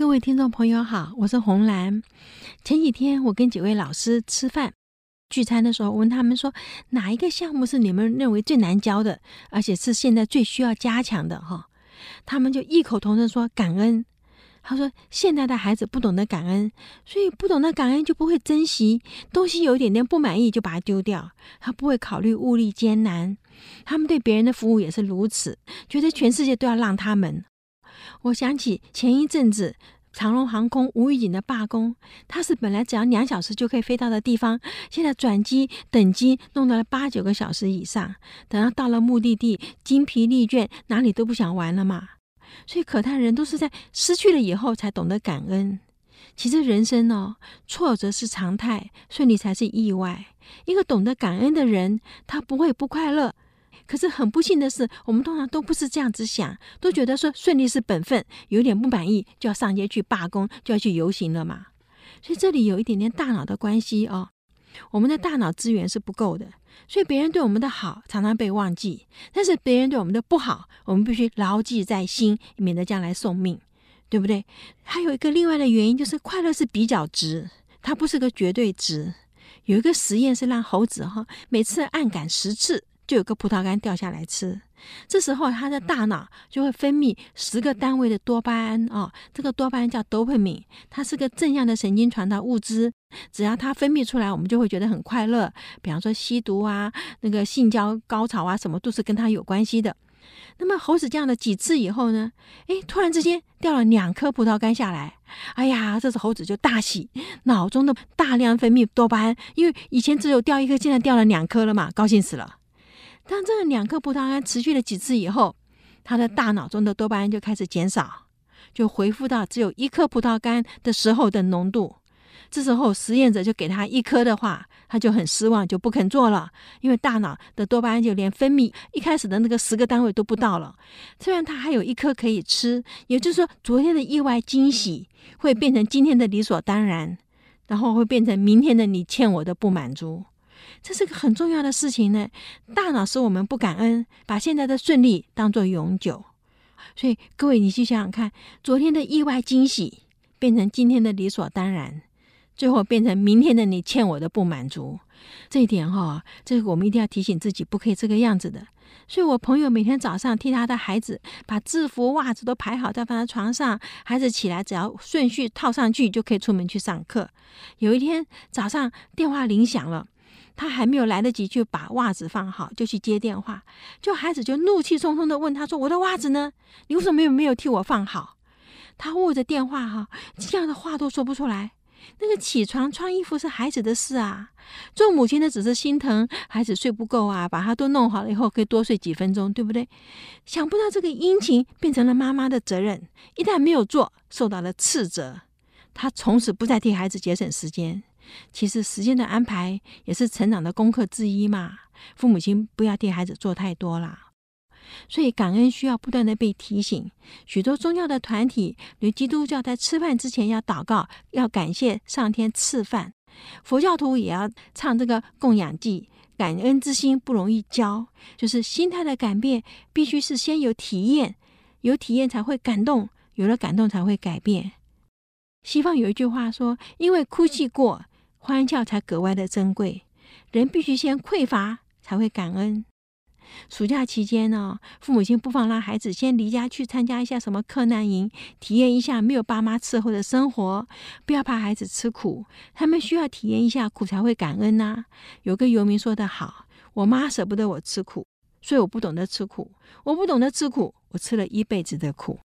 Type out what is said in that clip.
各位听众朋友好，我是红兰。前几天我跟几位老师吃饭聚餐的时候，我问他们说，哪一个项目是你们认为最难教的，而且是现在最需要加强的？哈，他们就异口同声说感恩。他说现在的孩子不懂得感恩，所以不懂得感恩就不会珍惜东西，有一点点不满意就把它丢掉，他不会考虑物力艰难。他们对别人的服务也是如此，觉得全世界都要让他们。我想起前一阵子长荣航空无预警的罢工，它是本来只要两小时就可以飞到的地方，现在转机等机弄到了八九个小时以上，等到到了目的地精疲力倦，哪里都不想玩了嘛。所以可叹人都是在失去了以后才懂得感恩。其实人生哦，挫折是常态，顺利才是意外。一个懂得感恩的人，他不会不快乐。可是很不幸的是，我们通常都不是这样子想，都觉得说顺利是本分，有点不满意就要上街去罢工，就要去游行了嘛。所以这里有一点点大脑的关系哦。我们的大脑资源是不够的，所以别人对我们的好常常被忘记，但是别人对我们的不好，我们必须牢记在心，免得将来送命，对不对？还有一个另外的原因就是，快乐是比较值，它不是个绝对值。有一个实验是让猴子哈，每次按杆十次。就有个葡萄干掉下来吃，这时候他的大脑就会分泌十个单位的多巴胺哦，这个多巴胺叫 dopamine，它是个正向的神经传导物质，只要它分泌出来，我们就会觉得很快乐。比方说吸毒啊，那个性交高潮啊，什么都是跟它有关系的。那么猴子这样的几次以后呢，诶，突然之间掉了两颗葡萄干下来，哎呀，这时猴子就大喜，脑中的大量分泌多巴胺，因为以前只有掉一颗，现在掉了两颗了嘛，高兴死了。当这两颗葡萄干持续了几次以后，他的大脑中的多巴胺就开始减少，就恢复到只有一颗葡萄干的时候的浓度。这时候实验者就给他一颗的话，他就很失望，就不肯做了，因为大脑的多巴胺就连分泌一开始的那个十个单位都不到了。虽然他还有一颗可以吃，也就是说，昨天的意外惊喜会变成今天的理所当然，然后会变成明天的你欠我的不满足。这是个很重要的事情呢。大脑使我们不感恩，把现在的顺利当作永久。所以各位，你去想想看，昨天的意外惊喜变成今天的理所当然，最后变成明天的你欠我的不满足。这一点哈、这个我们一定要提醒自己，不可以这个样子的。所以我朋友每天早上替他的孩子把制服、袜子都排好，再放在床上，孩子起来只要顺序套上去就可以出门去上课。有一天早上电话铃响了。他还没有来得及去把袜子放好，就去接电话。就孩子就怒气冲冲地问他说：“我的袜子呢？你为什么没有没有替我放好？”他握着电话哈，这样的话都说不出来。那个起床穿衣服是孩子的事啊，做母亲的只是心疼孩子睡不够啊，把他都弄好了以后可以多睡几分钟，对不对？想不到这个殷勤变成了妈妈的责任，一旦没有做，受到了斥责，他从此不再替孩子节省时间。其实时间的安排也是成长的功课之一嘛。父母亲不要替孩子做太多啦，所以感恩需要不断的被提醒。许多宗教的团体，如基督教在吃饭之前要祷告，要感谢上天赐饭；佛教徒也要唱这个供养偈。感恩之心不容易教，就是心态的改变，必须是先有体验，有体验才会感动，有了感动才会改变。西方有一句话说：“因为哭泣过。”欢笑才格外的珍贵，人必须先匮乏才会感恩。暑假期间呢，父母亲不妨让孩子先离家去参加一下什么克难营，体验一下没有爸妈伺候的生活。不要怕孩子吃苦，他们需要体验一下苦才会感恩呐、有个游民说得好：“我妈舍不得我吃苦，所以我不懂得吃苦。我不懂得吃苦，我吃了一辈子的苦。”